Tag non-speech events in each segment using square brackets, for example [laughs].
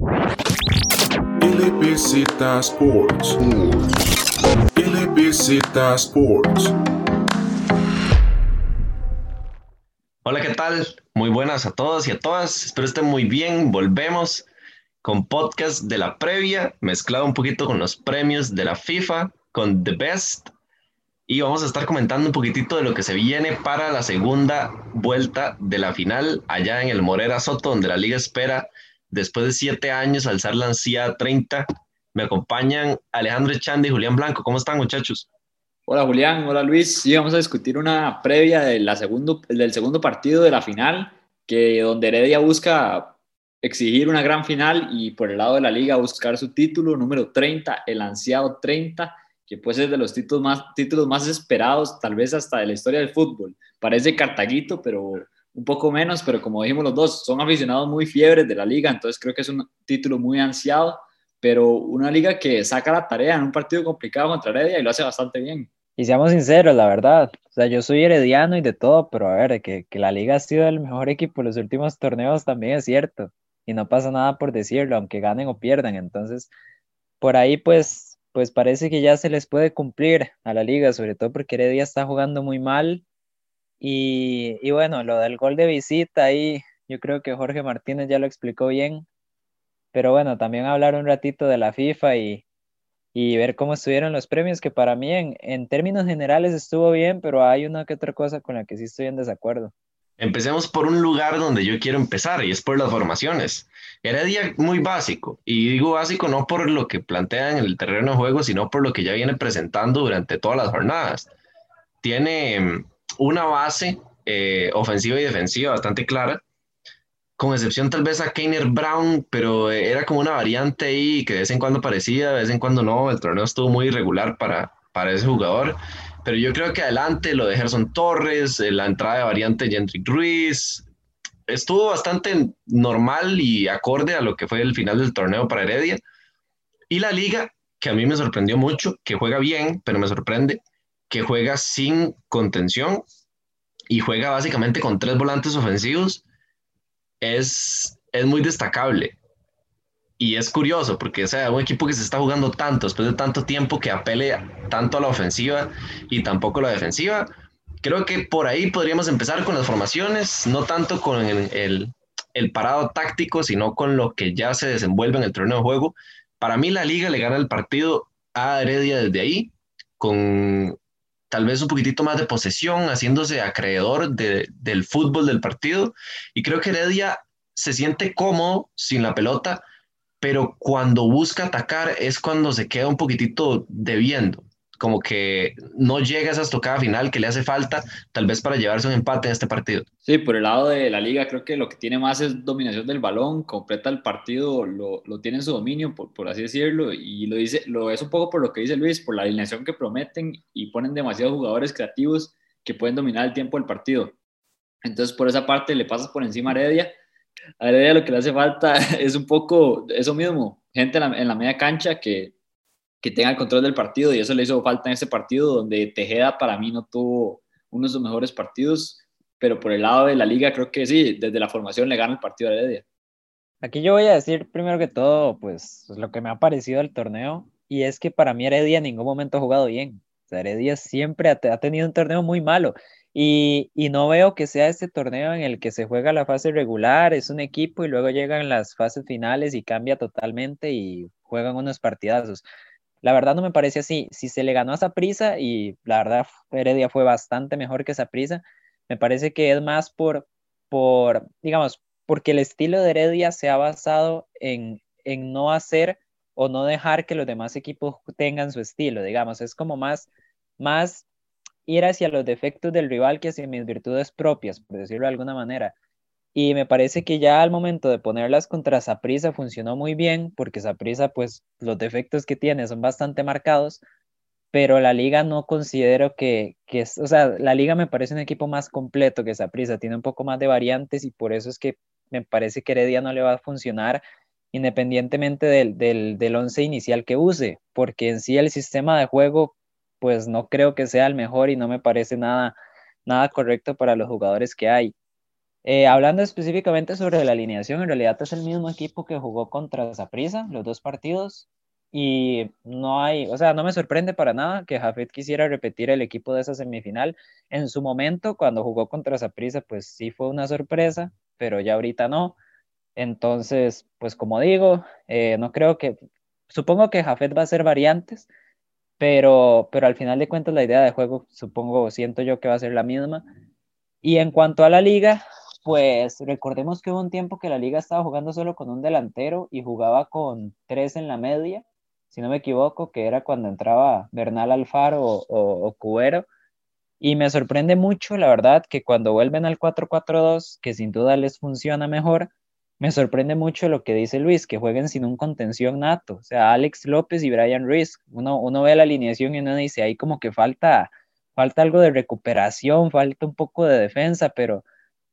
LBZ Sports. LBZ Sports. Hola, ¿qué tal? Muy buenas a todos y a todas. Espero estén muy bien. Volvemos con podcast de la previa, mezclado un poquito con los premios de la FIFA, con The Best. Y vamos a estar comentando un poquitito de lo que se viene para la segunda vuelta de la final allá en el Morera Soto, donde la liga espera después de siete años alzar la ansiada 30. Me acompañan Alejandro Echandi y Julián Blanco. ¿Cómo están, muchachos? Hola Julián, hola Luis. Sí, vamos a discutir una previa de segundo, del segundo partido de la final, que donde Heredia busca exigir una gran final y por el lado de la liga buscar su título número 30, el ansiado 30, que puede ser de los títulos más, títulos más esperados, tal vez hasta de la historia del fútbol. Parece cartaguito, pero un poco menos, pero como dijimos los dos, son aficionados muy fiebres de la liga, entonces creo que es un título muy ansiado, pero una liga que saca la tarea en un partido complicado contra Heredia y lo hace bastante bien. Y seamos sinceros, la verdad, o sea, yo soy herediano y de todo, pero a ver, que, que la liga ha sido el mejor equipo en los últimos torneos también es cierto, y no pasa nada por decirlo, aunque ganen o pierdan, entonces, por ahí pues, pues parece que ya se les puede cumplir a la liga, sobre todo porque Heredia está jugando muy mal, y, y bueno, lo del gol de visita ahí, yo creo que Jorge Martínez ya lo explicó bien, pero bueno, también hablar un ratito de la FIFA y, y ver cómo estuvieron los premios, que para mí en, en, términos generales estuvo bien, pero hay una que otra cosa con la que sí estoy en desacuerdo. Empecemos por un lugar donde yo quiero empezar y es por las formaciones. Heredia muy básico, y digo básico no por lo que plantea en el terreno de juego, sino por lo que ya viene presentando durante todas las jornadas. Tiene una base eh, ofensiva y defensiva bastante clara, con excepción tal vez a Keiner Brown, pero era como una variante ahí que de vez en cuando parecía, de vez en cuando no, el torneo estuvo muy irregular para, para ese jugador, pero yo creo que adelante lo de Gerson Torres, eh, la entrada de variante Jendrick Ruiz, estuvo bastante normal y acorde a lo que fue el final del torneo para Heredia, y la liga, que a mí me sorprendió mucho, que juega bien, pero me sorprende, que juega sin contención y juega básicamente con tres volantes ofensivos, es, es muy destacable. Y es curioso porque o sea, un equipo que se está jugando tanto después de tanto tiempo que apele tanto a la ofensiva y tampoco a la defensiva. Creo que por ahí podríamos empezar con las formaciones, no tanto con el, el, el parado táctico, sino con lo que ya se desenvuelve en el torneo de juego. Para mí la liga le gana el partido a Heredia desde ahí, con tal vez un poquitito más de posesión, haciéndose acreedor de, del fútbol del partido. Y creo que Heredia se siente cómodo sin la pelota, pero cuando busca atacar es cuando se queda un poquitito debiendo, como que no llega a esa estocada final que le hace falta, tal vez para llevarse un empate en este partido. Sí, por el lado de la liga creo que lo que tiene más es dominación del balón, completa el partido, lo, lo tiene en su dominio, por, por, así decirlo, y lo, dice, lo es un poco por lo que dice Luis, por la alineación que prometen y ponen demasiados jugadores creativos que pueden dominar el tiempo del partido. Entonces, por esa parte le pasas por encima a Heredia. A Heredia lo que le hace falta [laughs] es un poco eso mismo, gente en la, en la media cancha que que tenga el control del partido y eso le hizo falta en ese partido donde Tejeda para mí no tuvo uno de sus mejores partidos, pero por el lado de la liga creo que sí, desde la formación le gana el partido a Heredia. Aquí yo voy a decir primero que todo, pues lo que me ha parecido el torneo y es que para mí Heredia en ningún momento ha jugado bien. O Heredia siempre ha, ha tenido un torneo muy malo y, y, no veo que sea este torneo en el que se juega la fase regular, es un equipo y luego llegan las fases finales y cambia totalmente y juegan unos partidazos. La verdad no me parece así. Si se le ganó a esa prisa y la verdad Heredia fue bastante mejor que esa prisa, me parece que es más por, por, digamos, porque el estilo de Heredia se ha basado en, en no hacer o no dejar que los demás equipos tengan su estilo, digamos, es como más, más ir hacia los defectos del rival que hacia mis virtudes propias, por decirlo de alguna manera. Y me parece que ya al momento de ponerlas contra Saprisa funcionó muy bien, porque Saprisa, pues los defectos que tiene son bastante marcados, pero la liga no considero que, que es, o sea, la liga me parece un equipo más completo que Saprisa, tiene un poco más de variantes y por eso es que me parece que Heredia no le va a funcionar independientemente del, del, del once inicial que use, porque en sí el sistema de juego, pues no creo que sea el mejor y no me parece nada, nada correcto para los jugadores que hay Eh, hablando específicamente sobre la alineación, en realidad es el mismo equipo que jugó contra Zaprisa los dos partidos y no hay, o sea, no me sorprende para nada que Jafet quisiera repetir el equipo de esa semifinal. En su momento, cuando jugó contra Zaprisa, pues sí fue una sorpresa, pero ya ahorita no. Entonces, pues como digo, eh, no creo que, supongo que Jafet va a hacer variantes, pero, pero al final de cuentas la idea de juego, supongo, siento yo que va a ser la misma. Y en cuanto a la liga, pues recordemos que hubo un tiempo que la liga estaba jugando solo con un delantero y jugaba con tres en la media, si no me equivoco, que era cuando entraba Bernal Alfaro o, o, Cubero. Y me sorprende mucho, la verdad, que cuando vuelven al 4-4-2, que sin duda les funciona mejor, me sorprende mucho lo que dice Luis, que jueguen sin un contención nato. O sea, Alex López y Brian Ruiz. Uno, uno ve la alineación y uno dice, ahí como que falta, falta algo de recuperación, falta un poco de defensa, pero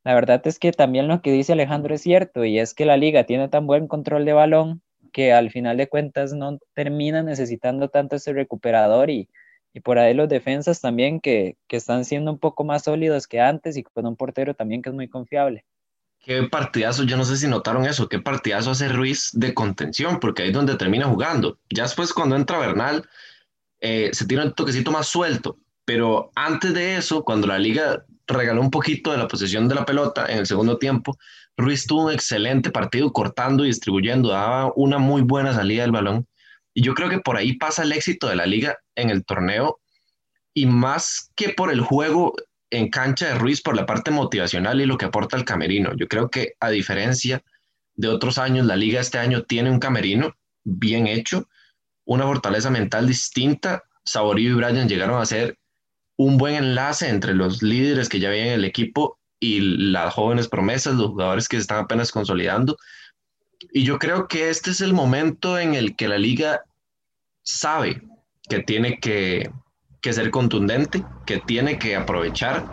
la verdad es que también lo que dice Alejandro es cierto, y es que la liga tiene tan buen control de balón que al final de cuentas no termina necesitando tanto ese recuperador y, y por ahí los defensas también que, que están siendo un poco más sólidos que antes y con un portero también que es muy confiable. Qué partidazo, yo no sé si notaron eso, qué partidazo hace Ruiz de contención, porque ahí es donde termina jugando. Ya después cuando entra Bernal, eh, se tira un toquecito más suelto, pero antes de eso, cuando la liga regaló un poquito de la posesión de la pelota en el segundo tiempo. Ruiz tuvo un excelente partido cortando y distribuyendo, daba una muy buena salida del balón. Y yo creo que por ahí pasa el éxito de la liga en el torneo y más que por el juego en cancha de Ruiz, por la parte motivacional y lo que aporta el camerino. Yo creo que a diferencia de otros años, la liga este año tiene un camerino bien hecho, una fortaleza mental distinta. Saborío y Brian llegaron a ser un buen enlace entre los líderes que ya había en el equipo y las jóvenes promesas, los jugadores que se están apenas consolidando. Y yo creo que este es el momento en el que la liga sabe que tiene que, que ser contundente, que tiene que aprovechar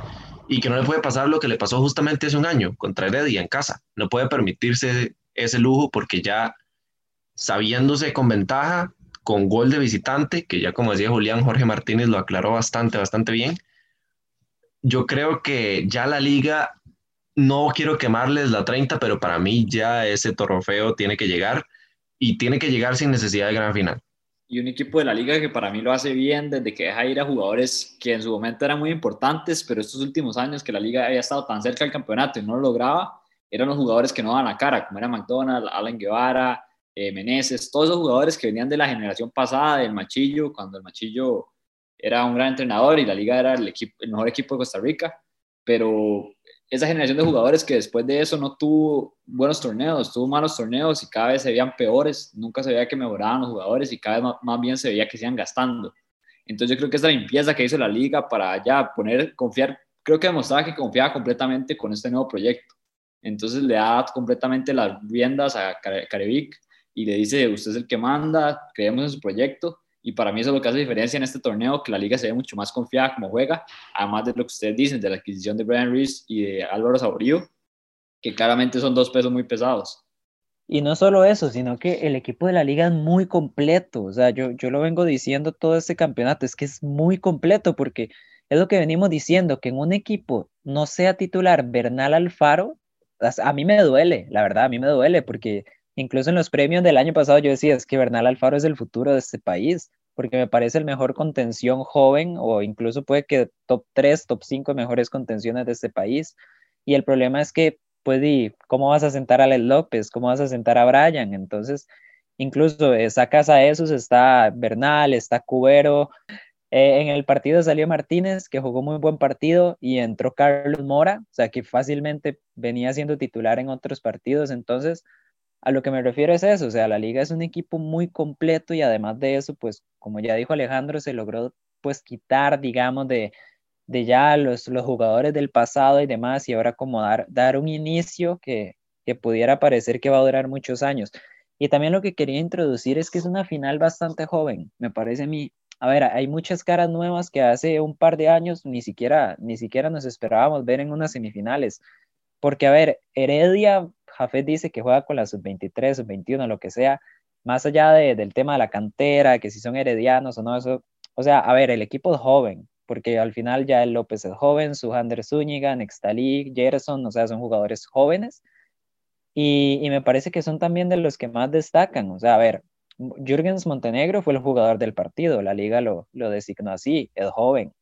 y que no le puede pasar lo que le pasó justamente hace un año contra Heredia en casa. No puede permitirse ese lujo porque ya sabiéndose con ventaja, con gol de visitante, que ya como decía Julián, Jorge Martínez lo aclaró bastante, bastante bien. Yo creo que ya la liga, no quiero quemarles la 30, pero para mí ya ese trofeo tiene que llegar y tiene que llegar sin necesidad de gran final. Y un equipo de la liga que para mí lo hace bien desde que deja ir a jugadores que en su momento eran muy importantes, pero estos últimos años que la liga había estado tan cerca del campeonato y no lo lograba, eran los jugadores que no daban la cara, como era McDonald, Alan Guevara, eh, Meneses, todos esos jugadores que venían de la generación pasada del Machillo, cuando el Machillo era un gran entrenador y la liga era el, equipo, el mejor equipo de Costa Rica, pero esa generación de jugadores que después de eso no tuvo buenos torneos, tuvo malos torneos y cada vez se veían peores, nunca se veía que mejoraban los jugadores y cada vez más, bien se veía que se iban gastando. Entonces yo creo que esa limpieza que hizo la liga para ya poner, confiar, creo que demostraba que confiaba completamente con este nuevo proyecto. Entonces le da completamente las riendas a Carevic y le dice, usted es el que manda, creemos en su proyecto. Y para mí eso es lo que hace diferencia en este torneo, que la liga se ve mucho más confiada como juega, además de lo que ustedes dicen, de la adquisición de Brian Reese y de Álvaro Saborío, que claramente son dos pesos muy pesados. Y no solo eso, sino que el equipo de la liga es muy completo. O sea, yo, yo lo vengo diciendo todo este campeonato, es que es muy completo porque es lo que venimos diciendo, que en un equipo no sea titular Bernal Alfaro, a mí me duele, la verdad, a mí me duele porque Incluso en los premios del año pasado yo decía, es que Bernal Alfaro es el futuro de este país, porque me parece el mejor contención joven o incluso puede que top 3, top 5 mejores contenciones de este país. Y el problema es que, pues, ¿cómo vas a sentar a Alex López? ¿Cómo vas a sentar a Brian? Entonces, incluso eh, sacas a esos, está Bernal, está Cubero. Eh, en el partido salió Martínez, que jugó muy buen partido, y entró Carlos Mora, o sea, que fácilmente venía siendo titular en otros partidos. Entonces, a lo que me refiero es eso, o sea, la liga es un equipo muy completo y además de eso, pues como ya dijo Alejandro, se logró pues quitar, digamos, de, de ya los, los jugadores del pasado y demás y ahora como dar, dar un inicio que, que pudiera parecer que va a durar muchos años. Y también lo que quería introducir es que es una final bastante joven, me parece a mí. A ver, hay muchas caras nuevas que hace un par de años ni siquiera, ni siquiera nos esperábamos ver en unas semifinales. Porque, a ver, Heredia Jafet dice que juega con la sub-23, sub-21, lo que sea, más allá del tema de la cantera, que si son heredianos o no, eso, o sea, a ver, el equipo es joven, porque al final ya el López es joven, Sujander Zúñiga, Nextalí, Gerson, o sea, son jugadores jóvenes. Y, me parece que son también de los que más destacan. O sea, a ver, Jürgens Montenegro fue el jugador del partido, la liga lo, lo designó así, es joven.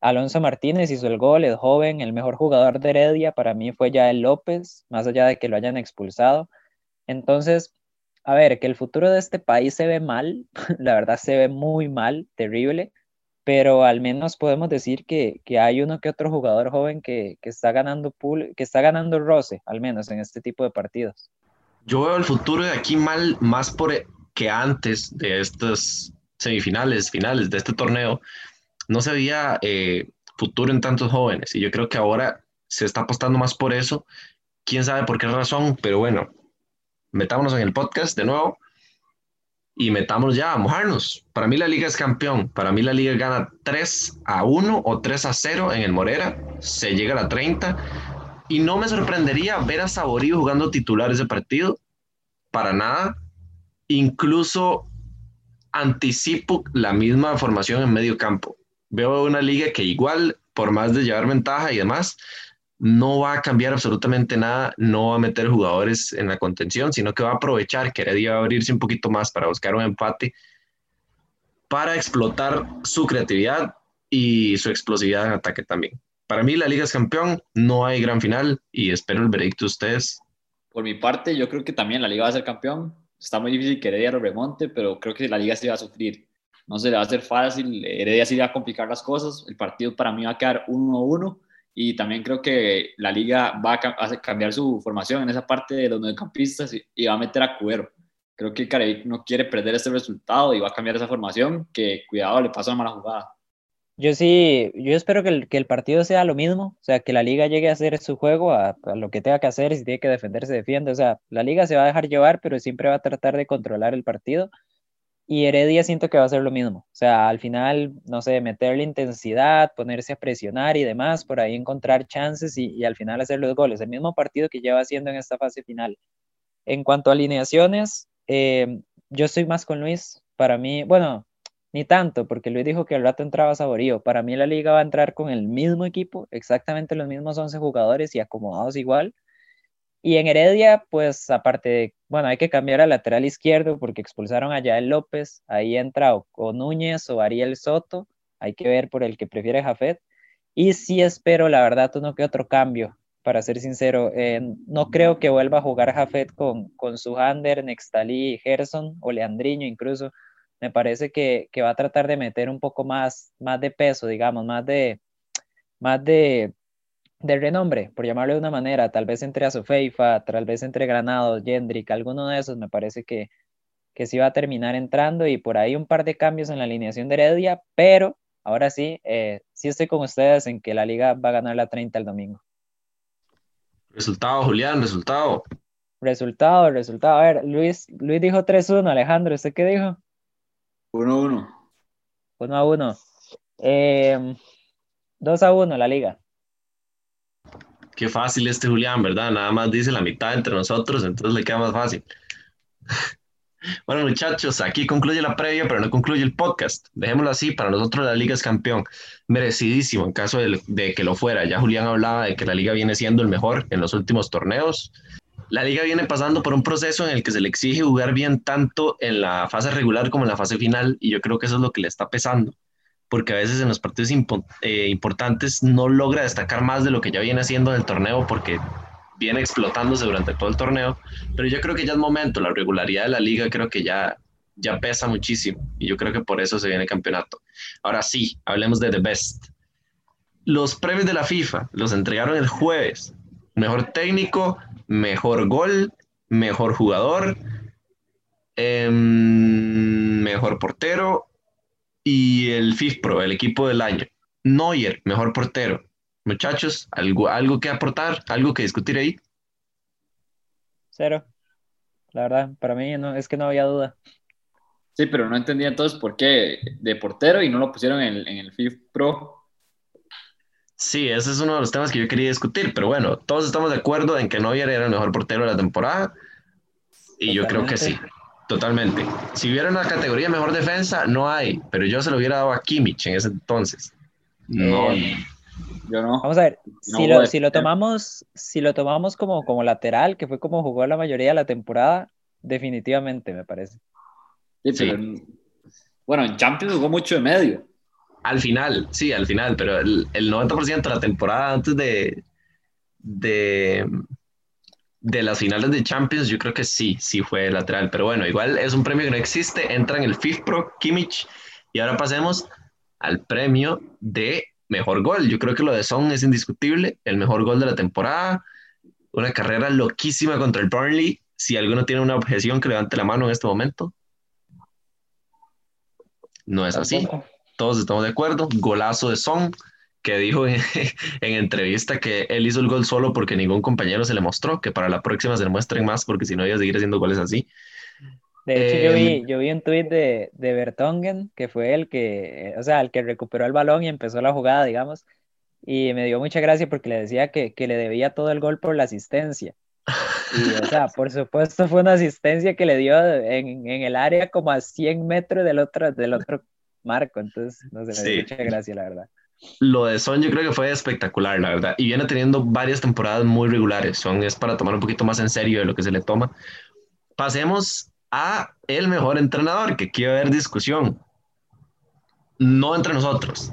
Alonso Martínez hizo el gol, es joven, el mejor jugador de Heredia para mí fue ya el López, más allá de que lo hayan expulsado. Entonces, a ver, que el futuro de este país se ve mal, [laughs] la verdad se ve muy mal, terrible, pero al menos podemos decir que, que hay uno que otro jugador joven que, que, está ganando pool, que está ganando roce, al menos en este tipo de partidos. Yo veo el futuro de aquí mal, más por que antes de estas semifinales, finales de este torneo, no se veía eh, futuro en tantos jóvenes. Y yo creo que ahora se está apostando más por eso. Quién sabe por qué razón, pero bueno, metámonos en el podcast de nuevo y metámonos ya a mojarnos. Para mí la liga es campeón. Para mí la liga gana 3 a 1 o 3 a 0 en el Morera. Se llega a la 30. Y no me sorprendería ver a Saborío jugando titular ese partido. Para nada. Incluso anticipo la misma formación en medio campo veo una liga que igual, por más de llevar ventaja y demás, no va a cambiar absolutamente nada, no va a meter jugadores en la contención, sino que va a aprovechar que Heredia va a abrirse un poquito más para buscar un empate, para explotar su creatividad y su explosividad en ataque también. Para mí la liga es campeón, no hay gran final y espero el veredicto de ustedes. Por mi parte, yo creo que también la liga va a ser campeón. Está muy difícil que Heredia lo remonte, pero creo que la liga se va a sufrir no se le va a hacer fácil, Heredia sí va a complicar las cosas, el partido para mí va a quedar 1-1 y también creo que la liga va a cambiar su formación en esa parte de los mediocampistas y, va a meter a Cubero. Creo que Carevic no quiere perder este resultado y va a cambiar esa formación, que cuidado, le pasa una mala jugada. Yo sí, yo espero que el, que el partido sea lo mismo, o sea, que la liga llegue a hacer su juego, a, lo que tenga que hacer, si tiene que defender, se defiende, o sea, la liga se va a dejar llevar, pero siempre va a tratar de controlar el partido y Heredia siento que va a ser lo mismo. O sea, al final, no sé, meterle intensidad, ponerse a presionar y demás, por ahí encontrar chances y, al final hacer los goles. El mismo partido que lleva haciendo en esta fase final. En cuanto a alineaciones, eh, yo estoy más con Luis. Para mí, bueno, ni tanto, porque Luis dijo que al rato entraba Saborío. Para mí la liga va a entrar con el mismo equipo, exactamente los mismos 11 jugadores y acomodados igual. Y en Heredia, pues aparte de, bueno, hay que cambiar al lateral izquierdo porque expulsaron a Yael López, ahí entra o, Núñez o Ariel Soto, hay que ver por el que prefiere Jafet. Y sí espero, la verdad, uno que otro cambio, para ser sincero. Eh, no creo que vuelva a jugar Jafet con, con su Hander, Nextalí, Gerson o Leandriño incluso. Me parece que, que va a tratar de meter un poco más, más de peso, digamos, más de, más de, de renombre, por llamarlo de una manera, tal vez entre Azufeifa, tal vez entre Granados, Jendrik, alguno de esos me parece que, que sí va a terminar entrando y por ahí un par de cambios en la alineación de Heredia, pero ahora sí, eh, sí estoy con ustedes en que la liga va a ganar la 30 el domingo. Resultado, Julián, resultado. Resultado, resultado. A ver, Luis, Luis dijo 3-1, Alejandro, ¿usted qué dijo? 1-1. 1-1. Eh, 2-1 la liga. Qué fácil este Julián, ¿verdad? Nada más dice la mitad entre nosotros, entonces le queda más fácil. [laughs] Bueno, muchachos, aquí concluye la previa, pero no concluye el podcast. Dejémoslo así, para nosotros la liga es campeón, merecidísimo en caso de, de, que lo fuera. Ya Julián hablaba de que la liga viene siendo el mejor en los últimos torneos. La liga viene pasando por un proceso en el que se le exige jugar bien tanto en la fase regular como en la fase final, y yo creo que eso es lo que le está pesando porque a veces en los partidos eh, importantes no logra destacar más de lo que ya viene haciendo en el torneo porque viene explotándose durante todo el torneo, pero yo creo que ya es momento, la regularidad de la liga creo que ya, ya pesa muchísimo y yo creo que por eso se viene el campeonato. Ahora sí, hablemos de The Best. Los premios de la FIFA los entregaron el jueves. Mejor técnico, mejor gol, mejor jugador, em, mejor portero y el FIFPRO, el equipo del año. Neuer, mejor portero. Muchachos, ¿algo, algo que aportar? ¿Algo que discutir ahí? Cero. La verdad, para mí no, es que no había duda. Sí, pero no entendía entonces por qué de portero y no lo pusieron en, en el FIFPRO. Sí, ese es uno de los temas que yo quería discutir, pero bueno, todos estamos de acuerdo en que Neuer era el mejor portero de la temporada y yo creo que sí. Totalmente. Si hubiera una categoría mejor defensa, no hay, pero yo se lo hubiera dado a Kimmich en ese entonces. No, Eh, Yo no. Vamos a ver, No si lo, si lo tomamos, si lo tomamos como, como lateral, que fue como jugó la mayoría de la temporada, definitivamente me parece. Sí, Sí. pero en- bueno, en Champions jugó mucho de medio. al final, sí, al final, pero el, el 90% de la temporada antes de, de, de las finales de Champions, yo creo que sí, sí fue lateral. Pero bueno, igual es un premio que no existe, entra en el FIFPro, Kimmich. Y ahora pasemos al premio de mejor gol. Yo creo que lo de Son es indiscutible, el mejor gol de la temporada. Una carrera loquísima contra el Burnley. Si alguno tiene una objeción, que levante la mano en este momento. No es así todos estamos de acuerdo. Golazo de Son, que dijo en, [laughs] en entrevista que él hizo el gol solo porque ningún compañero se le mostró, que para la próxima se le muestren más porque si no iba a seguir haciendo goles así. De hecho, yo Eh, vi, yo vi un tuit de, de Bertongen, que fue el que, o sea, el que recuperó el balón y empezó la jugada, digamos, y me dio mucha gracia porque le decía que, que le debía todo el gol por la asistencia. Y, o sea, [laughs] por supuesto fue una asistencia que le dio en, en el área como a 100 metros del otro, del otro marco, entonces, no sé, me dio Sí. mucha gracia, la verdad. Lo de Son yo creo que fue espectacular, la verdad. Y viene teniendo varias temporadas muy regulares. Son es para tomar un poquito más en serio de lo que se le toma. Pasemos a el mejor entrenador, que quiero ver discusión. No entre nosotros,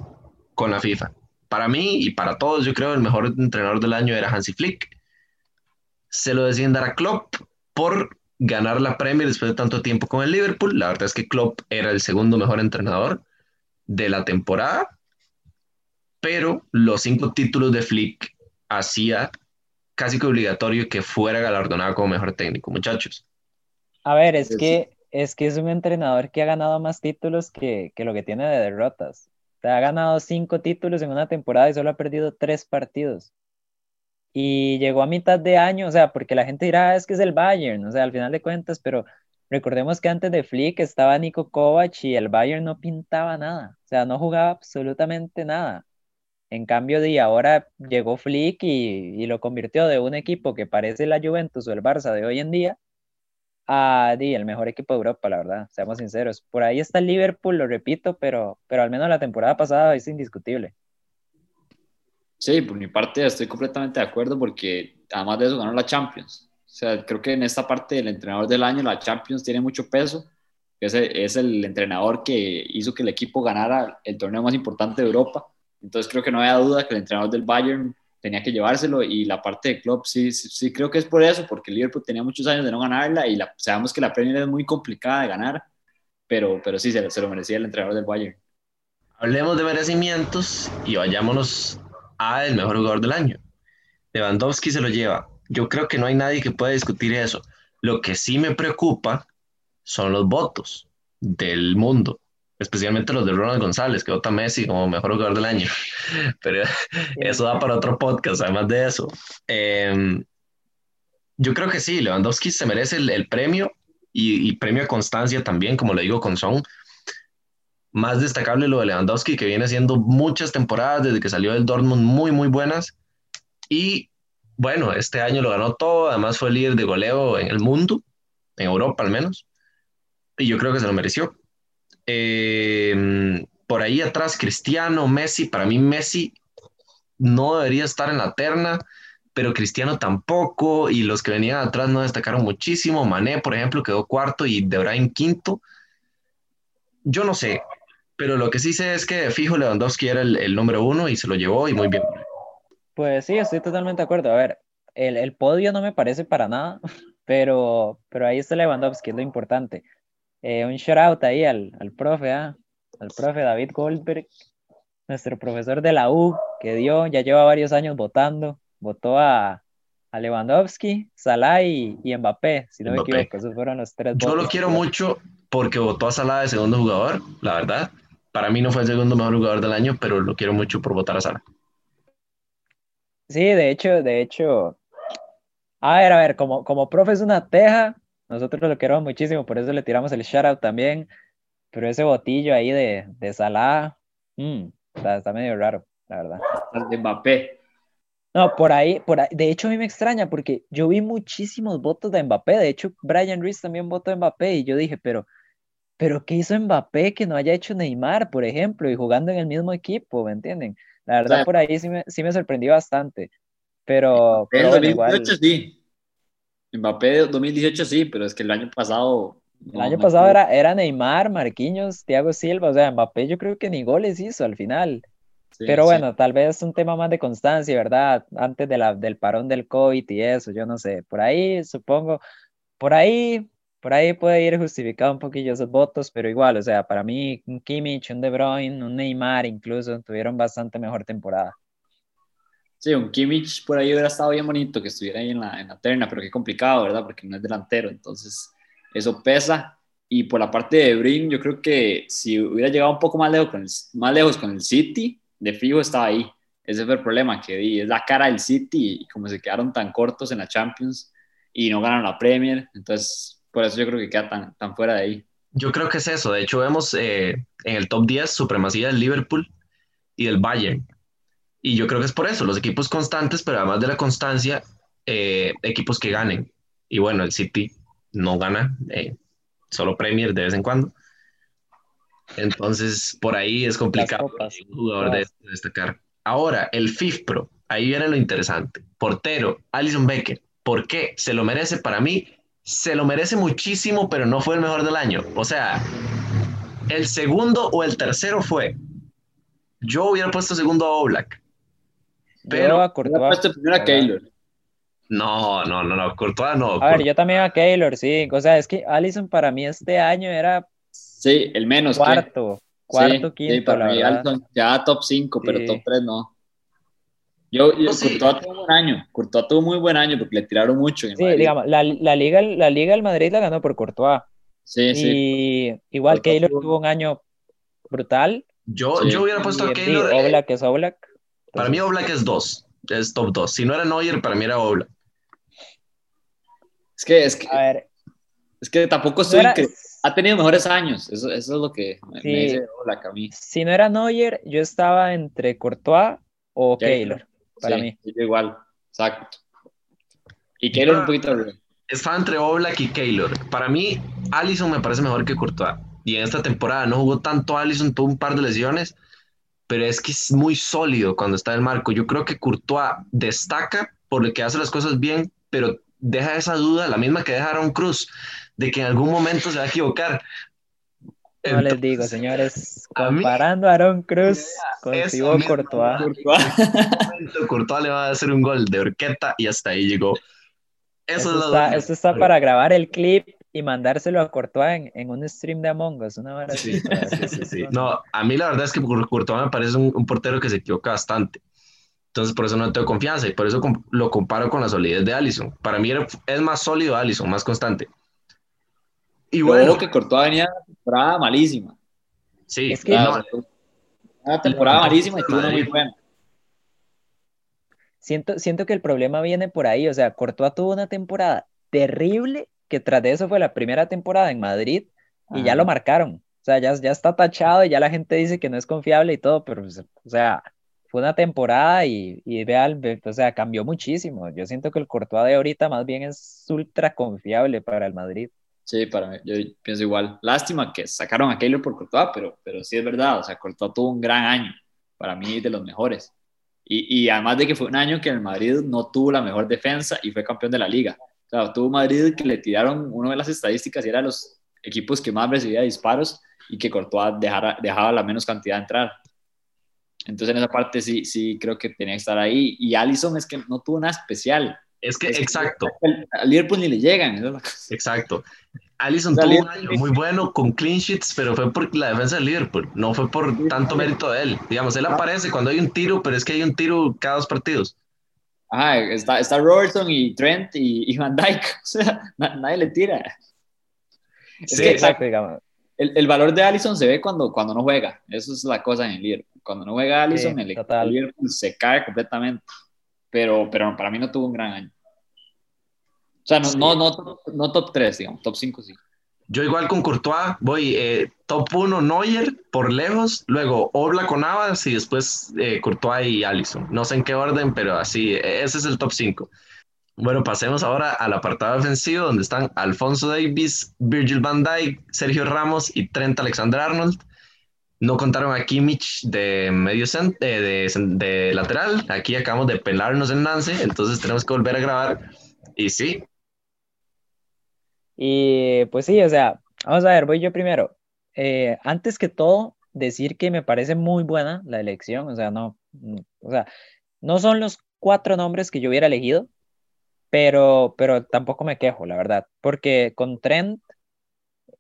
con la FIFA. Para mí y para todos, yo creo el mejor entrenador del año era Hansi Flick. Se lo deciden dar a Klopp por ganar la Premier después de tanto tiempo con el Liverpool. La verdad es que Klopp era el segundo mejor entrenador de la temporada pero los cinco títulos de Flick hacía casi que obligatorio que fuera galardonado como mejor técnico, muchachos. A ver, es que, es que es un entrenador que ha ganado más títulos que, que lo que tiene de derrotas. O sea, ha ganado cinco títulos en una temporada y solo ha perdido tres partidos. Y llegó a mitad de año, o sea, porque la gente dirá, "Ah, es que es el Bayern, o sea, al final de cuentas, pero recordemos que antes de Flick estaba Nico Kovac y el Bayern no pintaba nada, o sea, no jugaba absolutamente nada. En cambio, de ahora llegó Flick y, y lo convirtió de un equipo que parece la Juventus o el Barça de hoy en día a di, el mejor equipo de Europa, la verdad, seamos sinceros. Por ahí está Liverpool, lo repito, pero, pero al menos la temporada pasada es indiscutible. Sí, por mi parte estoy completamente de acuerdo porque además de eso ganó la Champions. O sea, creo que en esta parte del entrenador del año la Champions tiene mucho peso. Es el entrenador que hizo que el equipo ganara el torneo más importante de Europa. Entonces creo que no había duda que el entrenador del Bayern tenía que llevárselo y la parte de club sí, sí, sí creo que es por eso, porque el Liverpool tenía muchos años de no ganarla y la, sabemos que la Premier es muy complicada de ganar, pero, pero sí, se, se lo merecía el entrenador del Bayern. Hablemos de merecimientos y vayámonos a el mejor jugador del año. Lewandowski se lo lleva. Yo creo que no hay nadie que pueda discutir eso. Lo que sí me preocupa son los votos del mundo, especialmente los de Ronald González, que vota Messi como mejor jugador del año. [laughs] Pero eso da para otro podcast, además de eso. Eh, yo creo que sí, Lewandowski se merece el, el premio y, y, premio a constancia también, como lo digo con Son. Más destacable lo de Lewandowski, que viene haciendo muchas temporadas desde que salió del Dortmund muy, muy buenas. Y bueno, este año lo ganó todo, además fue líder de goleo en el mundo, en Europa al menos. Y yo creo que se lo mereció. Eh, por ahí atrás, Cristiano, Messi, para mí Messi no debería estar en la terna, pero Cristiano tampoco, y los que venían atrás no destacaron muchísimo. Mané, por ejemplo, quedó cuarto y De Bruyne quinto. Yo no sé, pero lo que sí sé es que fijo Lewandowski era el, el número uno y se lo llevó y muy bien. Pues sí, estoy totalmente de acuerdo. A ver, el, el podio no me parece para nada, [laughs] pero, pero ahí está Lewandowski, es lo importante. Eh, un shout out ahí al, al profe, ¿ah? al profe David Goldberg, nuestro profesor de la U, que dio, ya lleva varios años votando, votó a, a Lewandowski, Salah y, y Mbappé, si no Mbappé. me equivoco, esos fueron los tres. Yo lo quiero mucho porque votó a Salah de segundo jugador, la verdad. Para mí no fue el segundo mejor jugador del año, pero lo quiero mucho por votar a Salah. Sí, de hecho, de hecho, a ver, a ver, como, como profe es una teja, nosotros lo queremos muchísimo, por eso le tiramos el shout out también, pero ese botillo ahí de, de Salah, mmm, está, está, medio raro, la verdad. El de Mbappé. No, por ahí, por ahí, de hecho a mí me extraña porque yo vi muchísimos votos de Mbappé, de hecho Brian Reese también votó a Mbappé y yo dije, pero pero ¿qué hizo Mbappé que no haya hecho Neymar, por ejemplo, y jugando en el mismo equipo, ¿me entienden? La verdad, por ahí sí me, sí me sorprendió bastante, pero, pero bueno, 2018 igual, sí. Mbappé 2018 sí, pero es que el año pasado. el no, año pasado era, era Neymar, Marquinhos, Thiago Silva, o sea, Mbappé yo creo que ni goles hizo al final. Sí, Pero sí. bueno, tal vez un tema más de constancia, ¿verdad? Antes de la, del parón del COVID y eso, yo no sé. Por ahí, supongo, por ahí, por ahí puede ir justificado un poquillo esos votos, pero igual, o sea, para mí, un Kimmich, un De Bruyne, un Neymar incluso, tuvieron bastante mejor temporada. Sí, un Kimmich por ahí hubiera estado bien bonito que estuviera ahí en la, en la terna, pero qué complicado, ¿verdad? Porque no es delantero, entonces eso pesa. Y por la parte de Brin, yo creo que si hubiera llegado un poco más lejos con el, más lejos con el City, de fijo estaba ahí. Ese fue el problema, que es la cara del City y como se quedaron tan cortos en la Champions y no ganaron la Premier, entonces por eso yo creo que queda tan, tan fuera de ahí. Yo creo que es eso. De hecho, vemos eh, en el top 10 supremacía del Liverpool y del Bayern. Y yo creo que es por eso, los equipos constantes, pero además de la constancia, eh, equipos que ganen. Y bueno, el City no gana, eh, solo Premier de vez en cuando. Entonces, por ahí es complicado un jugador de, todas. de destacar. Ahora, el FIFPro, ahí viene lo interesante. Portero, Alison Becker. ¿Por qué? Se lo merece para mí, se lo merece muchísimo, pero no fue el mejor del año. O sea, el segundo o el tercero fue. Yo hubiera puesto segundo a Oblak. Pero- Yo a Courtois, primero a. Keylor. No, no, no, no, Courtois no. A ver, yo también a Keylor, sí. O sea, es que Allison para mí este año era Sí, el menos. cuarto, cuarto, Sí, quinto, sí, para la mí verdad. Alisson ya top 5, pero Sí. top 3 no. Yo, yo No, sí. Courtois tuvo un buen año. Courtois tuvo muy buen año porque le tiraron mucho. En Sí, Madrid. digamos, la, la liga, la liga del Madrid la ganó por Courtois. Sí, sí. Y igual Courtois Keylor tuvo- tuvo un año brutal. Yo, Sí. yo hubiera puesto y, a Keylor. eh, Oblak es Oblak. Para mí Oblak es dos, es top 2. Si no era Neuer, para mí era Oblak. Es que, es que, a ver, es que tampoco no estoy era- Ha tenido mejores años. Eso, eso es lo que me, Sí. me dice Oblak a mí. si no era Neuer, yo estaba entre Courtois o Keylor, para Sí, mí. yo igual. Exacto. Y Keylor Ah. un poquito. Estaba entre Oblak y Keylor. Para mí, Allison me parece mejor que Courtois. Y en esta temporada no jugó tanto Allison, tuvo un par de lesiones, pero es que es muy sólido cuando está en el marco. Yo creo que Courtois destaca por lo que hace las cosas bien, pero deja esa duda, la misma que deja Aaron Cruz, de que en algún momento se va a equivocar. No les Entonces, digo, señores, a mí- comparando a Aaron Cruz con eso Thibaut Courtois. Courtois. momento Courtois le va a hacer un gol de horqueta y hasta ahí llegó. Eso Esto es lo está, esto está para grabar el clip y mandárselo a Courtois en, en un stream de Among Us, una hora Sí, así. sí, sí. No, a mí la verdad es que Courtois me parece un, un portero que se equivoca bastante. Entonces, por eso no tengo confianza y por eso lo comparo con la solidez de Allison. Para mí era- es más sólido Allison, más constante. Y bueno, que Courtois venía una temporada malísima. sí, Es que- no, Una temporada malísima y tuvo una muy buena. Siento, siento que el problema viene por ahí, o sea, Courtois tuvo una temporada terrible, que tras de eso fue la primera temporada en Madrid y ya lo marcaron. O sea, ya, ya está tachado y ya la gente dice que no es confiable y todo, pero, pues, o sea, fue una temporada y, y vean, ve- o sea, cambió muchísimo. Yo siento que el Courtois de ahorita más bien es ultra confiable para el Madrid. Sí, para mí, yo pienso igual. Lástima que sacaron a Keylor por Courtois, pero, pero sí es verdad, o sea, Courtois tuvo un gran año, para mí de los mejores. Y, y además de que fue un año que el Madrid no tuvo la mejor defensa y fue campeón de la liga. O sea, tuvo Madrid que le tiraron, uno de las estadísticas y era los equipos que más recibía disparos y que Courtois dejara, dejaba la menos cantidad de entrar. Entonces en esa parte sí, sí creo que tenía que estar ahí. Y Allison es que no tuvo nada especial. es que Es que- exacto, Liverpool ni le llegan. exacto. Allison tuvo un año muy bueno con clean sheets, pero fue por la defensa del Liverpool, no fue por tanto mérito de él. Digamos, él aparece cuando hay un tiro, pero es que hay un tiro cada dos partidos. Ajá, está, está Robertson y Trent y, y Van Dyke. [laughs] O sea, na- nadie le tira. Es Sí, que exacto, digamos. el, el valor de Allison se ve cuando, cuando no juega. Eso es la cosa en el Liverpool. Cuando no juega Allison, Sí, el, el Liverpool se cae completamente. Pero, pero para mí no tuvo un gran año. O sea, no, Sí. no, no, top- no top 3, digamos, top 5 sí. Yo igual con Courtois voy eh, top 1 Neuer por lejos, luego Obla con Navas y después eh, Courtois y Allison. No sé en qué orden, pero así, eh, ese es el top 5. Bueno, pasemos ahora al apartado defensivo, donde están Alfonso Davis, Virgil van Dijk, Sergio Ramos y Trent Alexander-Arnold. No contaron a Kimmich de medio de, de, lateral. Aquí acabamos de pelarnos en Nance, entonces tenemos que volver a grabar. Y sí. Y pues sí, o sea, vamos a ver, voy yo primero. Eh, antes que todo, decir que me parece muy buena la elección, o sea, no, o sea, no son los cuatro nombres que yo hubiera elegido, pero, pero tampoco me quejo, la verdad, porque con Trent,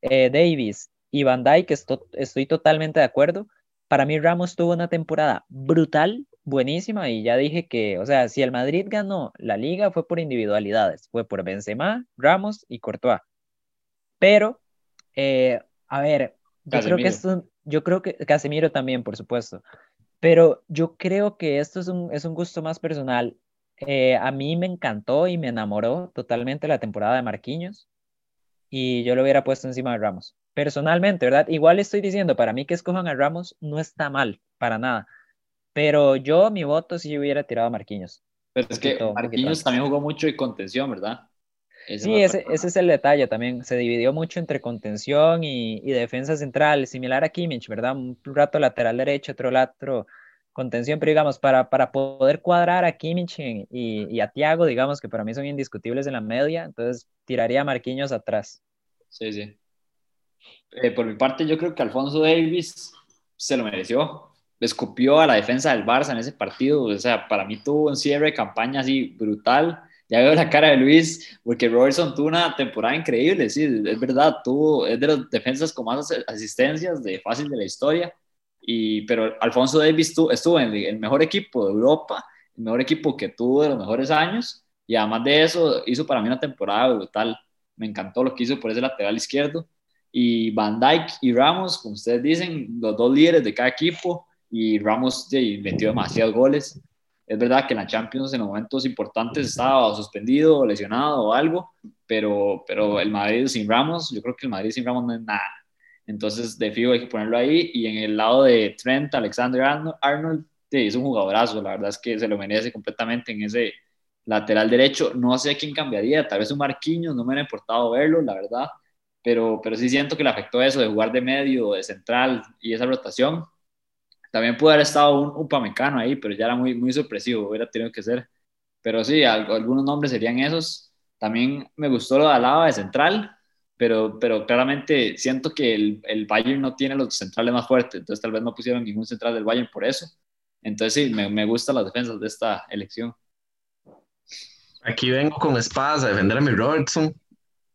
eh, Davis y Van Dyke estoy totalmente de acuerdo. Para mí Ramos tuvo una temporada brutal, buenísima, y ya dije que, o sea, si el Madrid ganó la liga fue por individualidades, fue por Benzema, Ramos y Courtois. Pero, eh, a ver, yo creo que esto, yo creo que Casemiro también, por supuesto, pero yo creo que esto es un, es un gusto más personal. Eh, a mí me encantó y me enamoró totalmente la temporada de Marquinhos y yo lo hubiera puesto encima de Ramos. Personalmente, ¿verdad? Igual estoy diciendo, para mí que escojan a Ramos no está mal, para nada. Pero yo, mi voto sí hubiera tirado a Marquinhos. Pero es que Marquinhos también jugó mucho de contención, ¿verdad? sí, ese, ese, es el detalle también. Se dividió mucho entre contención y, y, defensa central, similar a Kimmich, ¿verdad? Un rato lateral derecho, otro lateral contención, pero digamos, para, para poder cuadrar a Kimmich y, y, a Thiago, digamos, que para mí son indiscutibles en la media, entonces tiraría a Marquinhos atrás. Sí, sí. Eh, por mi parte, yo creo que Alfonso Davis se lo mereció. Escupió a la defensa del Barça en ese partido. O sea, para mí tuvo un cierre de campaña así brutal. Ya veo la cara de Luis, porque Robertson tuvo una temporada increíble, sí, es verdad, tuvo, es de las defensas con más asistencias de fácil de la historia y, pero Alfonso Davis estuvo, en el, mejor equipo de Europa, el mejor equipo que tuvo de los mejores años, y además de eso hizo para mí una temporada brutal. Me encantó lo que hizo por ese lateral izquierdo. Y Van Dijk y Ramos, como ustedes dicen, los dos líderes de cada equipo, y Ramos metió demasiados goles. Es verdad que en la Champions en momentos importantes estaba suspendido, lesionado o algo, pero, pero el Madrid sin Ramos, yo creo que el Madrid sin Ramos no es nada. Entonces, de fijo hay que ponerlo ahí. Y en el lado de Trent, Alexander Arnold, es un jugadorazo. La verdad es que se lo merece completamente en ese lateral derecho. No sé a quién cambiaría. Tal vez un Marquinhos, no me ha importado verlo, la verdad. Pero, pero sí siento que le afectó eso de jugar de medio, de central y esa rotación. También puede haber estado un Upamecano ahí, pero ya era muy, muy sorpresivo. Hubiera tenido que ser. Pero sí, algunos nombres serían esos. También me gustó lo de Alaba de central pero, pero claramente siento que el, el, Bayern no tiene los centrales más fuertes, entonces tal vez no pusieron ningún central del Bayern por eso. Entonces sí, me, me gustan las defensas de esta elección. Aquí vengo con espadas a defender a mi Robertson.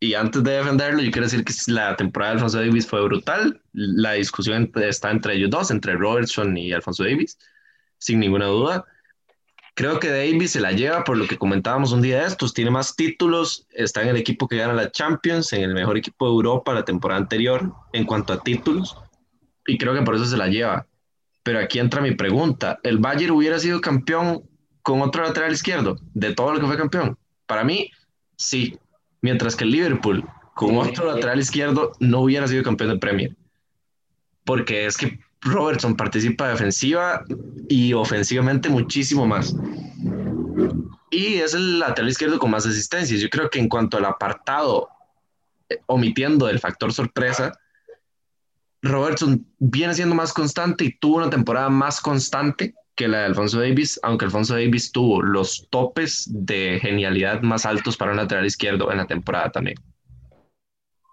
Y antes de defenderlo, yo quiero decir que la temporada de Alfonso Davis fue brutal. La discusión está entre ellos dos, entre Robertson y Alfonso Davis, sin ninguna duda. Creo que Davis se la lleva por lo que comentábamos un día de estos. Tiene más títulos, está en el equipo que gana la Champions, en el mejor equipo de Europa la temporada anterior en cuanto a títulos. Y creo que por eso se la lleva. Pero aquí entra mi pregunta. ¿El Bayern hubiera sido campeón con otro lateral izquierdo de todo lo que fue campeón? Para mí, sí. Mientras que el Liverpool con otro lateral izquierdo no hubiera sido campeón de Premier. Porque es que Robertson participa defensiva y ofensivamente muchísimo más. Y es el lateral izquierdo con más asistencias. Yo creo que en cuanto al apartado, eh, omitiendo el factor sorpresa, Robertson viene siendo más constante y tuvo una temporada más constante que la de Alfonso Davis, aunque Alfonso Davis tuvo los topes de genialidad más altos para un lateral izquierdo en la temporada también.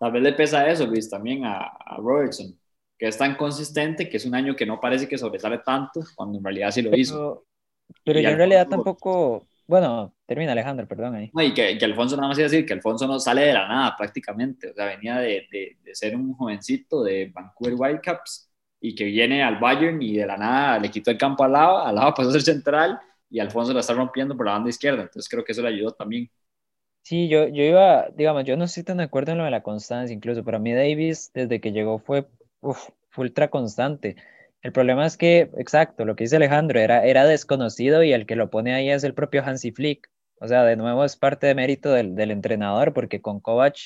Tal vez le pesa eso, Luis, también a, a Robertson que es tan consistente que es un año que no parece que sobresale tanto, cuando en realidad sí lo hizo. Pero yo en realidad tampoco, bueno, termina Alejandro, perdón ahí. y que, que, Alfonso nada más iba a decir que Alfonso no sale de la nada prácticamente, o sea, venía de, de, de, ser un jovencito de Vancouver Whitecaps y que viene al Bayern y de la nada le quitó el campo al lado, al lado pasó a ser central y Alfonso la está rompiendo por la banda izquierda, entonces creo que eso le ayudó también. Sí, yo, yo iba, digamos, yo no estoy tan de acuerdo en lo de la constancia, incluso para mí Davis desde que llegó fue uf, ultra constante. El problema es que, exacto, lo que dice Alejandro, era, era desconocido y el que lo pone ahí es el propio Hansi Flick. O sea, de nuevo es parte de mérito del, del entrenador, porque con Kovac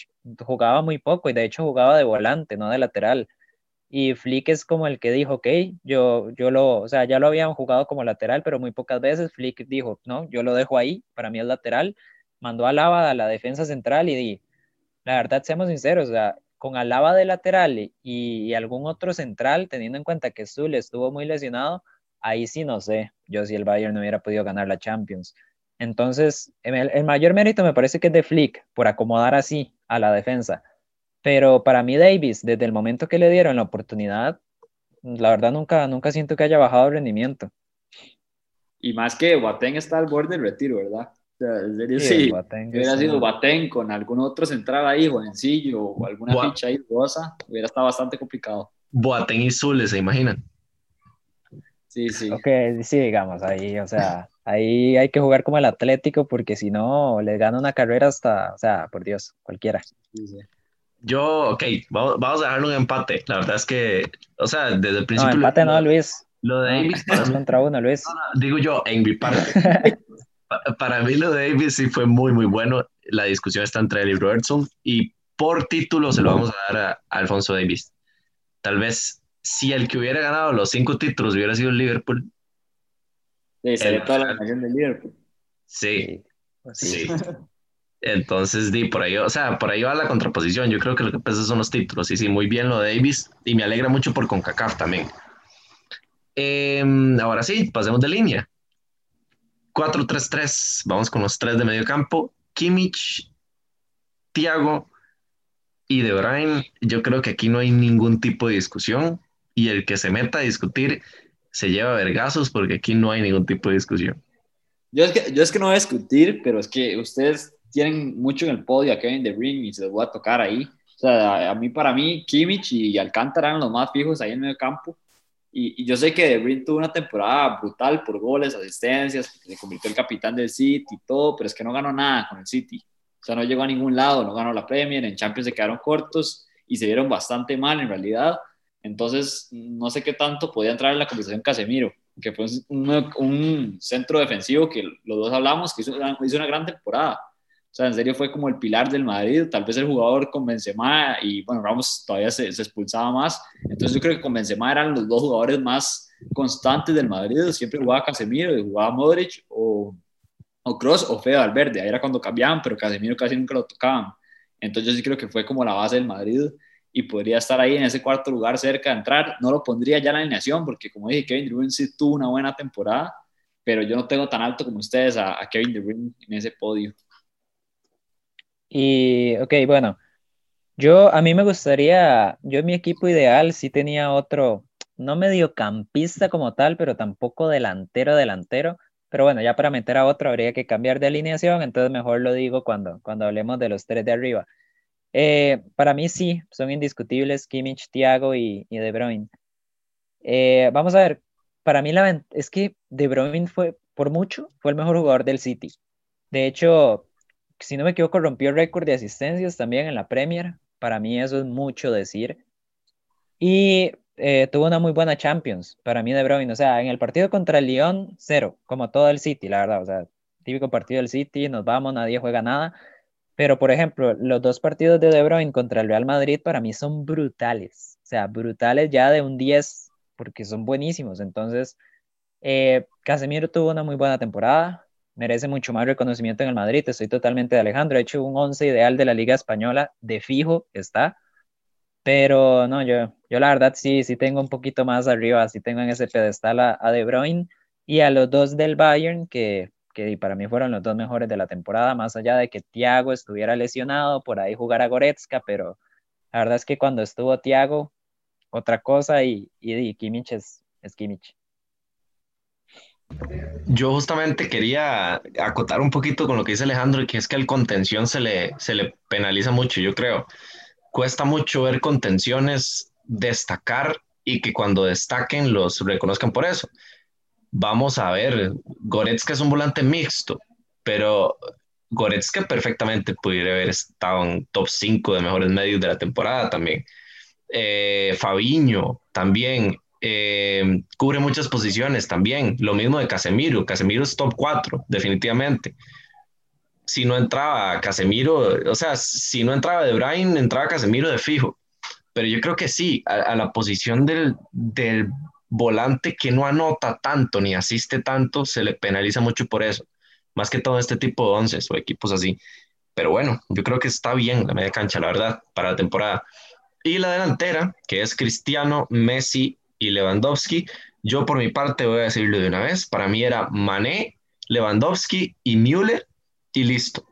jugaba muy poco y de hecho jugaba de volante, no de lateral. Y Flick es como el que dijo, ok, yo, yo lo, o sea, ya lo habían jugado como lateral, pero muy pocas veces Flick dijo, no, yo lo dejo ahí, para mí es lateral, mandó a Alaba a la defensa central y, la verdad, seamos sinceros, o sea, con Alaba de lateral y, algún otro central, teniendo en cuenta que Zul estuvo muy lesionado, ahí sí no sé, yo si el Bayern no hubiera podido ganar la Champions. Entonces, el, mayor mérito me parece que es de Flick, por acomodar así a la defensa. Pero para mí Davis, desde el momento que le dieron la oportunidad, la verdad nunca, nunca siento que haya bajado el rendimiento. Y más que Boateng está al borde del retiro, ¿verdad? en serio, sí, hubiera sido Boateng con algún otro central ahí, jovencillo, o alguna ficha ahí rosa, hubiera estado bastante complicado. Boateng y Zule, ¿se imaginan? Sí, sí. Ok, sí, digamos, ahí, o sea, ahí hay que jugar como el Atlético, porque si no, le gana una carrera hasta, o sea, por Dios, cualquiera. Yo, ok, vamos, vamos, a dejarle un empate. La verdad es que, o sea, desde el principio. No, empate no, Luis. Lo de Davis. contra uno, Luis. digo yo, en mi parte. [laughs] para mí lo de Davis sí fue muy, muy bueno. La discusión está entre él y Robertson y por título se lo vamos a dar a, Alfonso Davis. Tal vez si el que hubiera ganado los cinco títulos hubiera sido el Liverpool. Sí, sería toda la nación de Liverpool. Sí, sí. Entonces, di, por ahí, o sea, por ahí va la contraposición. Yo creo que lo que pesa son los títulos. Y sí, muy bien lo de Davis. Y me alegra mucho por CONCACAF también. Em, ahora sí, pasemos de línea. 4-3-3. Vamos con los tres de medio campo. Kimmich, Thiago y De Bruyne. Yo creo que aquí no hay ningún tipo de discusión. Y el que se meta a discutir se lleva vergazos porque aquí no hay ningún tipo de discusión. Yo es, que, yo es que no voy a discutir, pero es que ustedes tienen mucho en el podio a Kevin De Bruyne y se los voy a tocar ahí. O sea, a mí, para mí, Kimmich y Alcántara eran los más fijos ahí en medio campo. Y, yo sé que De Bruyne tuvo una temporada brutal por goles, asistencias, se convirtió el capitán del City y todo, pero es que no ganó nada con el City. O sea, no llegó a ningún lado, no ganó la Premier, en Champions se quedaron cortos y se vieron bastante mal en realidad. Entonces, no sé qué tanto podía entrar en la conversación Casemiro, que fue un, un centro defensivo que los dos hablamos, que hizo, hizo una gran temporada o sea, en serio fue como el pilar del Madrid, tal vez el jugador con Benzema y bueno, Ramos todavía se, expulsaba más. Entonces yo creo que con Benzema eran los dos jugadores más constantes del Madrid. Siempre jugaba Casemiro, y jugaba Modric o, o Kroos o Fede Valverde. Ahí era cuando cambiaban, pero Casemiro casi nunca lo tocaban. Entonces yo sí creo que fue como la base del Madrid y podría estar ahí en ese cuarto lugar cerca de entrar. No lo pondría ya en la alineación porque como dije, Kevin De Bruyne sí tuvo una buena temporada, pero yo no tengo tan alto como ustedes a, a Kevin De Bruyne en ese podio. Y, ok, bueno, yo a mí me gustaría, yo en mi equipo ideal sí tenía otro, no mediocampista como tal, pero tampoco delantero, delantero. Pero bueno, ya para meter a otro habría que cambiar de alineación, entonces mejor lo digo cuando, cuando hablemos de los tres de arriba. Eh, para mí sí, son indiscutibles Kimmich, Thiago y, De Bruyne. Eh, vamos a ver, para mí la es que De Bruyne fue, por mucho, fue el mejor jugador del City. De hecho, si no me equivoco, rompió récord de asistencias también en la Premier. Para mí eso es mucho decir. Y eh, tuvo una muy buena Champions, para mí De Bruyne. O sea, en el partido contra el Lyon, cero, como todo el City, la verdad. O sea, típico partido del City, nos vamos, nadie juega nada. Pero, por ejemplo, los dos partidos de De Bruyne contra el Real Madrid para mí son brutales. O sea, brutales ya de un 10, porque son buenísimos. Entonces, eh, Casemiro tuvo una muy buena temporada merece mucho más reconocimiento en el Madrid. Estoy totalmente de Alejandro. He hecho un 11 ideal de la Liga Española, de fijo está. Pero no, yo, yo la verdad sí, sí tengo un poquito más arriba, sí tengo en ese pedestal a, De Bruyne y a los dos del Bayern, que, que para mí fueron los dos mejores de la temporada, más allá de que Thiago estuviera lesionado, por ahí jugar a Goretzka, pero la verdad es que cuando estuvo Thiago, otra cosa y, y, Kimmich es, es Kimmich. Yo justamente quería acotar un poquito con lo que dice Alejandro, que es que el contención se le, se le penaliza mucho, yo creo. Cuesta mucho ver contenciones destacar y que cuando destaquen los reconozcan por eso. Vamos a ver, Goretzka es un volante mixto, pero Goretzka perfectamente pudiera haber estado en top 5 de mejores medios de la temporada también. Eh, Fabiño también, eh, cubre muchas posiciones también. Lo mismo de Casemiro. Casemiro es top 4, definitivamente. Si no entraba Casemiro, o sea, si no entraba De Bruyne, entraba Casemiro de fijo. Pero yo creo que sí, a, la posición del, volante que no anota tanto ni asiste tanto, se le penaliza mucho por eso. más que todo este tipo de once o equipos así. Pero bueno, yo creo que está bien la media cancha, la verdad, para la temporada. Y la delantera, que es Cristiano, Messi y Lewandowski, yo por mi parte voy a decirlo de una vez, para mí era Mané, Lewandowski y Müller y listo.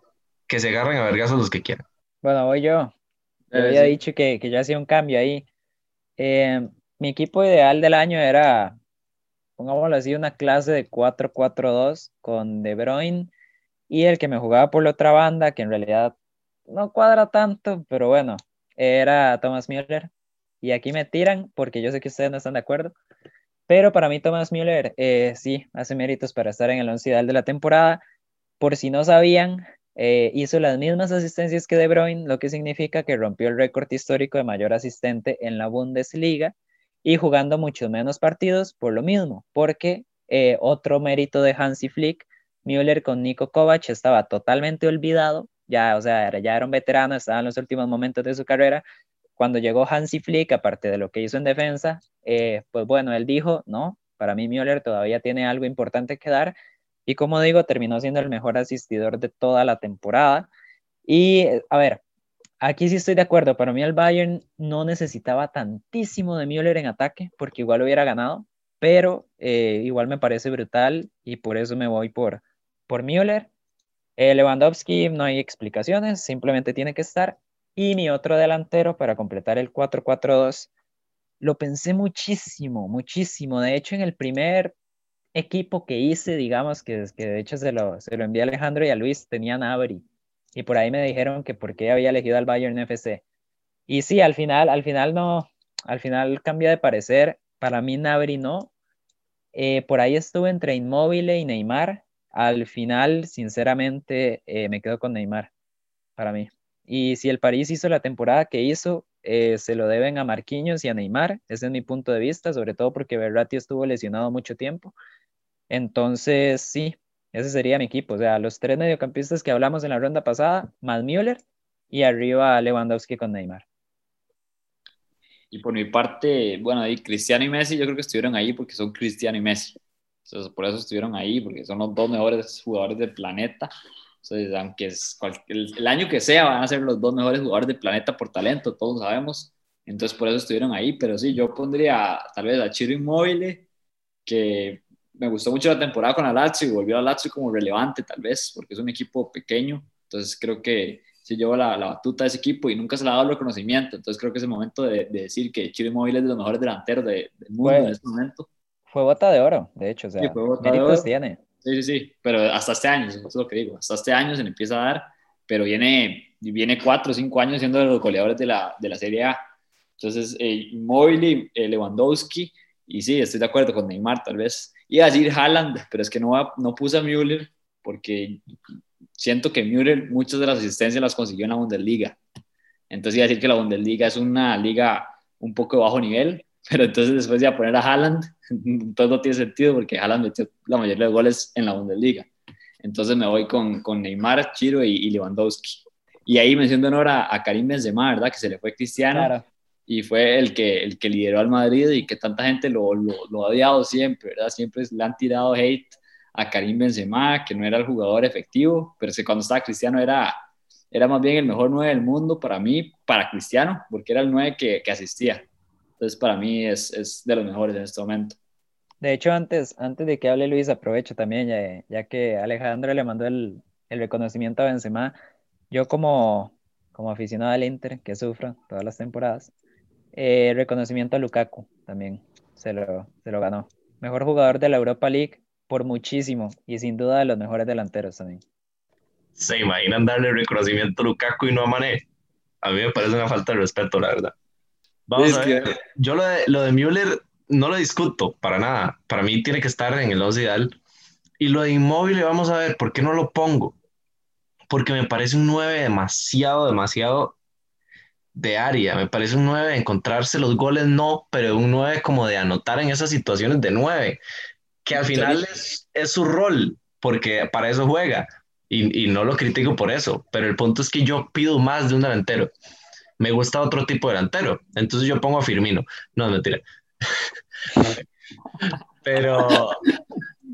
Que se agarren a vergazos los que quieran. Bueno, voy yo. Yo Eh, había sí. dicho que, que yo hacía un cambio ahí. Eh, mi equipo ideal del año era, pongámoslo así, una clase de 4-4-2 con De Bruyne y el que me jugaba por la otra banda, que en realidad no cuadra tanto, pero bueno, era Thomas Müller. Y aquí me tiran porque yo sé que ustedes no están de acuerdo. Pero para mí Thomas Müller eh, sí hace méritos para estar en el once ideal de la temporada. Por si no sabían, eh, hizo las mismas asistencias que De Bruyne, lo que significa que rompió el récord histórico de mayor asistente en la Bundesliga y jugando muchos menos partidos por lo mismo, porque eh, otro mérito de Hansi Flick, Müller con Nico Kovac estaba totalmente olvidado, ya, o sea, ya era un veterano, estaba en los últimos momentos de su carrera. Cuando llegó Hansi Flick, aparte de lo que hizo en defensa, eh, pues bueno, él dijo, no, para mí Müller todavía tiene algo importante que dar y como digo, terminó siendo el mejor asistidor de toda la temporada. Y a ver, aquí sí estoy de acuerdo. Para mí el Bayern no necesitaba tantísimo de Müller en ataque porque igual hubiera ganado, pero eh, igual me parece brutal y por eso me voy por, por Müller. Eh, Lewandowski no hay explicaciones, simplemente tiene que estar. Y mi otro delantero para completar el 4-4-2, lo pensé muchísimo, muchísimo. De hecho, en el primer equipo que hice, digamos, que, que de hecho se lo, se lo envié a Alejandro y a Luis, tenía Nabri. Y por ahí me dijeron que por qué había elegido al Bayern FC. Y sí, al final, al final no, al final cambia de parecer. Para mí Nabri no. Eh, por ahí estuve entre Inmóvil y Neymar. Al final, sinceramente, eh, me quedo con Neymar, para mí. Y si el París hizo la temporada que hizo, eh, se lo deben a Marquinhos y a Neymar. Ese es mi punto de vista, sobre todo porque Berratti estuvo lesionado mucho tiempo. Entonces, sí, ese sería mi equipo. O sea, los tres mediocampistas que hablamos en la ronda pasada, más Müller y arriba Lewandowski con Neymar. Y por mi parte, bueno, ahí Cristiano y Messi, yo creo que estuvieron ahí porque son Cristiano y Messi. Por eso estuvieron ahí, porque son los dos mejores jugadores del planeta. Entonces, aunque es el, el, año que sea, van a ser los dos mejores jugadores del planeta por talento, todos sabemos. Entonces, por eso estuvieron ahí. Pero sí, yo pondría tal vez a Chiro Inmóvil, que me gustó mucho la temporada con la Lazio y volvió a Lazio como relevante, tal vez, porque es un equipo pequeño. Entonces, creo que sí lleva la, la, batuta de ese equipo y nunca se le ha dado el reconocimiento. Entonces, creo que es el momento de, de decir que Chiro Inmóvil es de los mejores delanteros de, del mundo en este momento. Fue bota de oro, de hecho, o sea, Sí, fue bota de oro. tiene. Sí, sí, sí, pero hasta este año, eso es lo que digo, hasta este año se le empieza a dar, pero viene, viene cuatro o cinco años siendo de los goleadores de la, de la Serie A. Entonces, eh, Immobile, eh, Lewandowski, y sí, estoy de acuerdo con Neymar, tal vez. Iba a decir Haaland, pero es que no, va- no puse a Müller porque siento que Müller muchas de las asistencias las consiguió en la Bundesliga. Entonces iba a decir que la Bundesliga es una liga un poco de bajo nivel, pero entonces después de a poner a Haaland, [laughs] entonces no tiene sentido porque Haaland metió la mayoría de goles en la Bundesliga. Entonces me voy con, con Neymar, Chiro y, y Lewandowski. Y ahí menciono honor a, a Karim Benzema, ¿verdad? Que se le fue Cristiano Claro. y fue el que, el que lideró al Madrid y que tanta gente lo, lo, lo ha odiado siempre, ¿verdad? Siempre le han tirado hate a Karim Benzema, que no era el jugador efectivo, pero que cuando estaba Cristiano era, era más bien el mejor 9 del mundo para mí, para Cristiano, porque era el 9 que, que asistía. Entonces para mí es, es de los mejores en este momento. De hecho, antes, antes de que hable Luis, aprovecho también, ya, ya que Alejandro le mandó el, el reconocimiento a Benzema, yo como, como aficionado al Inter, que sufro todas las temporadas, eh, reconocimiento a Lukaku también, se lo, se lo ganó. Mejor jugador de la Europa League por muchísimo y sin duda de los mejores delanteros también. ¿Se imaginan darle reconocimiento a Lukaku y no a Mané? A mí me parece una falta de respeto, la verdad. Vamos que-. Yo lo de, lo de Müller no lo discuto para nada. Para mí tiene que estar en el 11 ideal. Y lo de Inmóvil, vamos a ver, ¿por qué no lo pongo? Porque me parece un 9 demasiado, demasiado de área. Me parece un 9 de encontrarse los goles, no, pero un 9 como de anotar en esas situaciones de 9, que al final es, es su rol, porque para eso juega. Y, y no lo critico por eso, pero el punto es que yo pido más de un delantero. Me gusta otro tipo de delantero. Entonces yo pongo a Firmino. No, mentira. [laughs] pero,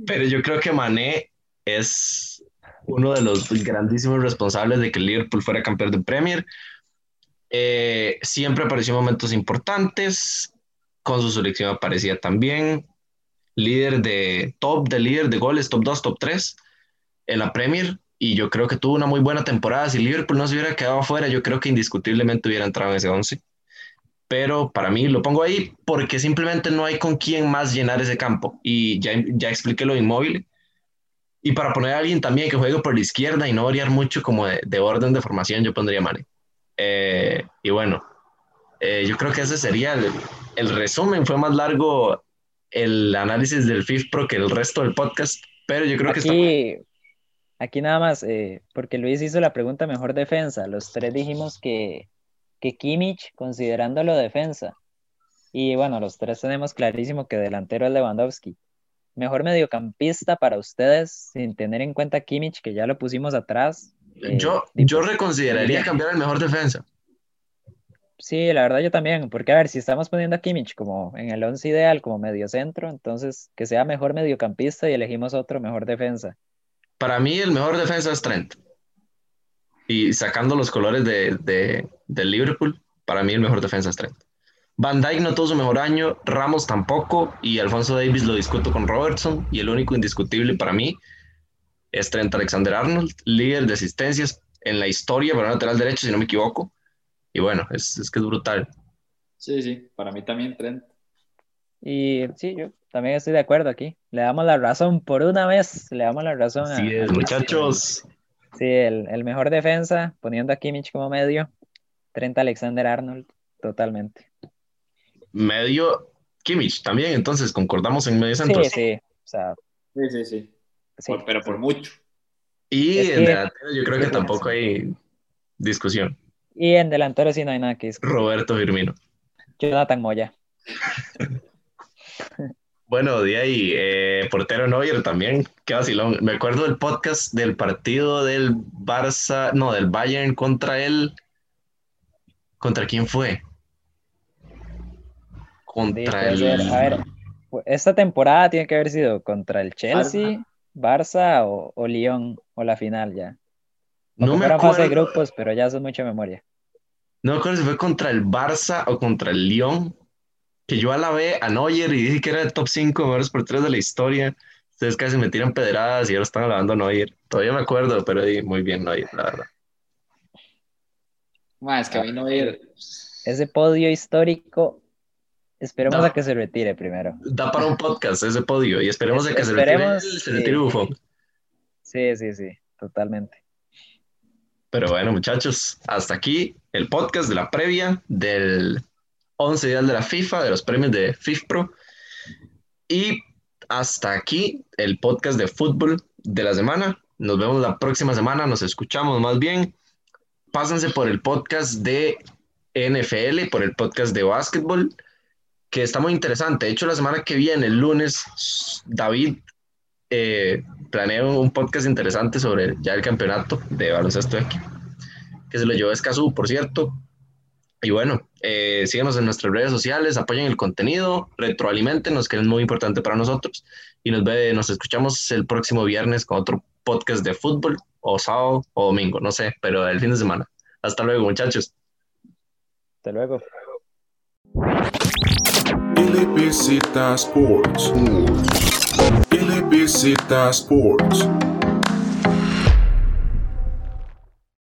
pero yo creo que Mané es, uno de los grandísimos responsables de que Liverpool fuera campeón de Premier. Eh, siempre apareció en momentos importantes, con su selección aparecía también, líder de top, de líder de goles, top 2, top 3 en la Premier, y yo creo que tuvo una muy buena temporada. Si Liverpool no se hubiera quedado afuera, yo creo que indiscutiblemente hubiera entrado en ese 11. Pero para mí lo pongo ahí porque simplemente no hay con quién más llenar ese campo. Y ya, ya expliqué lo inmóvil. Y para poner a alguien también que juegue por la izquierda y no variar mucho como de, orden de formación, yo pondría Mane. Eh, y bueno, eh, yo creo que ese sería el, el, resumen. Fue más largo el análisis del FIFPro que el resto del podcast, pero yo creo que está... Aquí nada más, eh, porque Luis hizo la pregunta mejor defensa. Los tres dijimos que, que Kimmich, considerándolo defensa. Y bueno, los tres tenemos clarísimo que delantero es Lewandowski. Mejor mediocampista para ustedes, sin tener en cuenta Kimmich, que ya lo pusimos atrás. Eh, yo, yo reconsideraría cambiar el mejor defensa. Sí, la verdad yo también, porque a ver, si estamos poniendo a Kimmich como en el once ideal, como medio centro, entonces que sea mejor mediocampista y elegimos otro mejor defensa. Para mí el mejor defensa es Trent. Y sacando los colores de, de, del Liverpool, para mí el mejor defensa es Trent. Van Dijk no tuvo su mejor año, Ramos tampoco, y Alfonso Davis lo discuto con Robertson, y el único indiscutible para mí es Trent Alexander Arnold, líder de asistencias en la historia para lateral derecho, si no me equivoco. Y bueno, es, es que es brutal. Sí, sí, para mí también Trent. Y sí, yo también estoy de acuerdo aquí. Le damos la razón por una vez, le damos la razón a, es, muchachos. Sí, el, el, mejor defensa, poniendo a Kimmich como medio, Trent Alexander Arnold, totalmente. Medio Kimmich también, entonces concordamos en medio centro. Sí, sí, o sea, sí, sí, sí. sí pero por mucho. Y en delantero yo creo que tampoco hay discusión. Y en delantero sí no hay nada que discutir. Roberto Firmino. Jonathan Moya. [laughs] Bueno, de ahí, eh, portero Neuer también, qué vacilón. Me acuerdo del podcast del partido del Barça, no, del Bayern contra él. ¿Contra quién fue? Contra el... a ver, esta temporada tiene que haber sido contra el Chelsea, Barça, o, o, Lyon, o la final ya. no me acuerdo. de grupos, pero ya son mucha memoria. No me acuerdo si fue contra el Barça o contra el Lyon, que yo alabé a Neuer y dije que era el top 5 mejores porteros de la historia. Ustedes casi me tiran pedradas y ahora están alabando a Neuer. Todavía me acuerdo, pero muy bien Neuer, la verdad. Más que a mí Neuer. Ese podio histórico, esperemos a que se retire primero. Da para un podcast ese podio y esperemos a que se retire, se retire Buffon. Sí, sí, sí, totalmente. Pero bueno, muchachos, hasta aquí el podcast de la previa del 11 días de la FIFA, de los premios de FIFPro. Y hasta aquí el podcast de fútbol de la semana. Nos vemos la próxima semana, nos escuchamos más bien. Pásense por el podcast de NFL, por el podcast de básquetbol, que está muy interesante. De hecho, la semana que viene, el lunes, David eh, planea un podcast interesante sobre ya el campeonato de baloncesto aquí, que se lo llevó a Escazú, por cierto. Y bueno, eh, síganos en nuestras redes sociales, apoyen el contenido, retroalimentenos, que es muy importante para nosotros. Y nos, ve, nos escuchamos el próximo viernes con otro podcast de fútbol, o sábado, o domingo, no sé, pero el fin de semana. Hasta luego, muchachos. Hasta luego. Sports. Sports.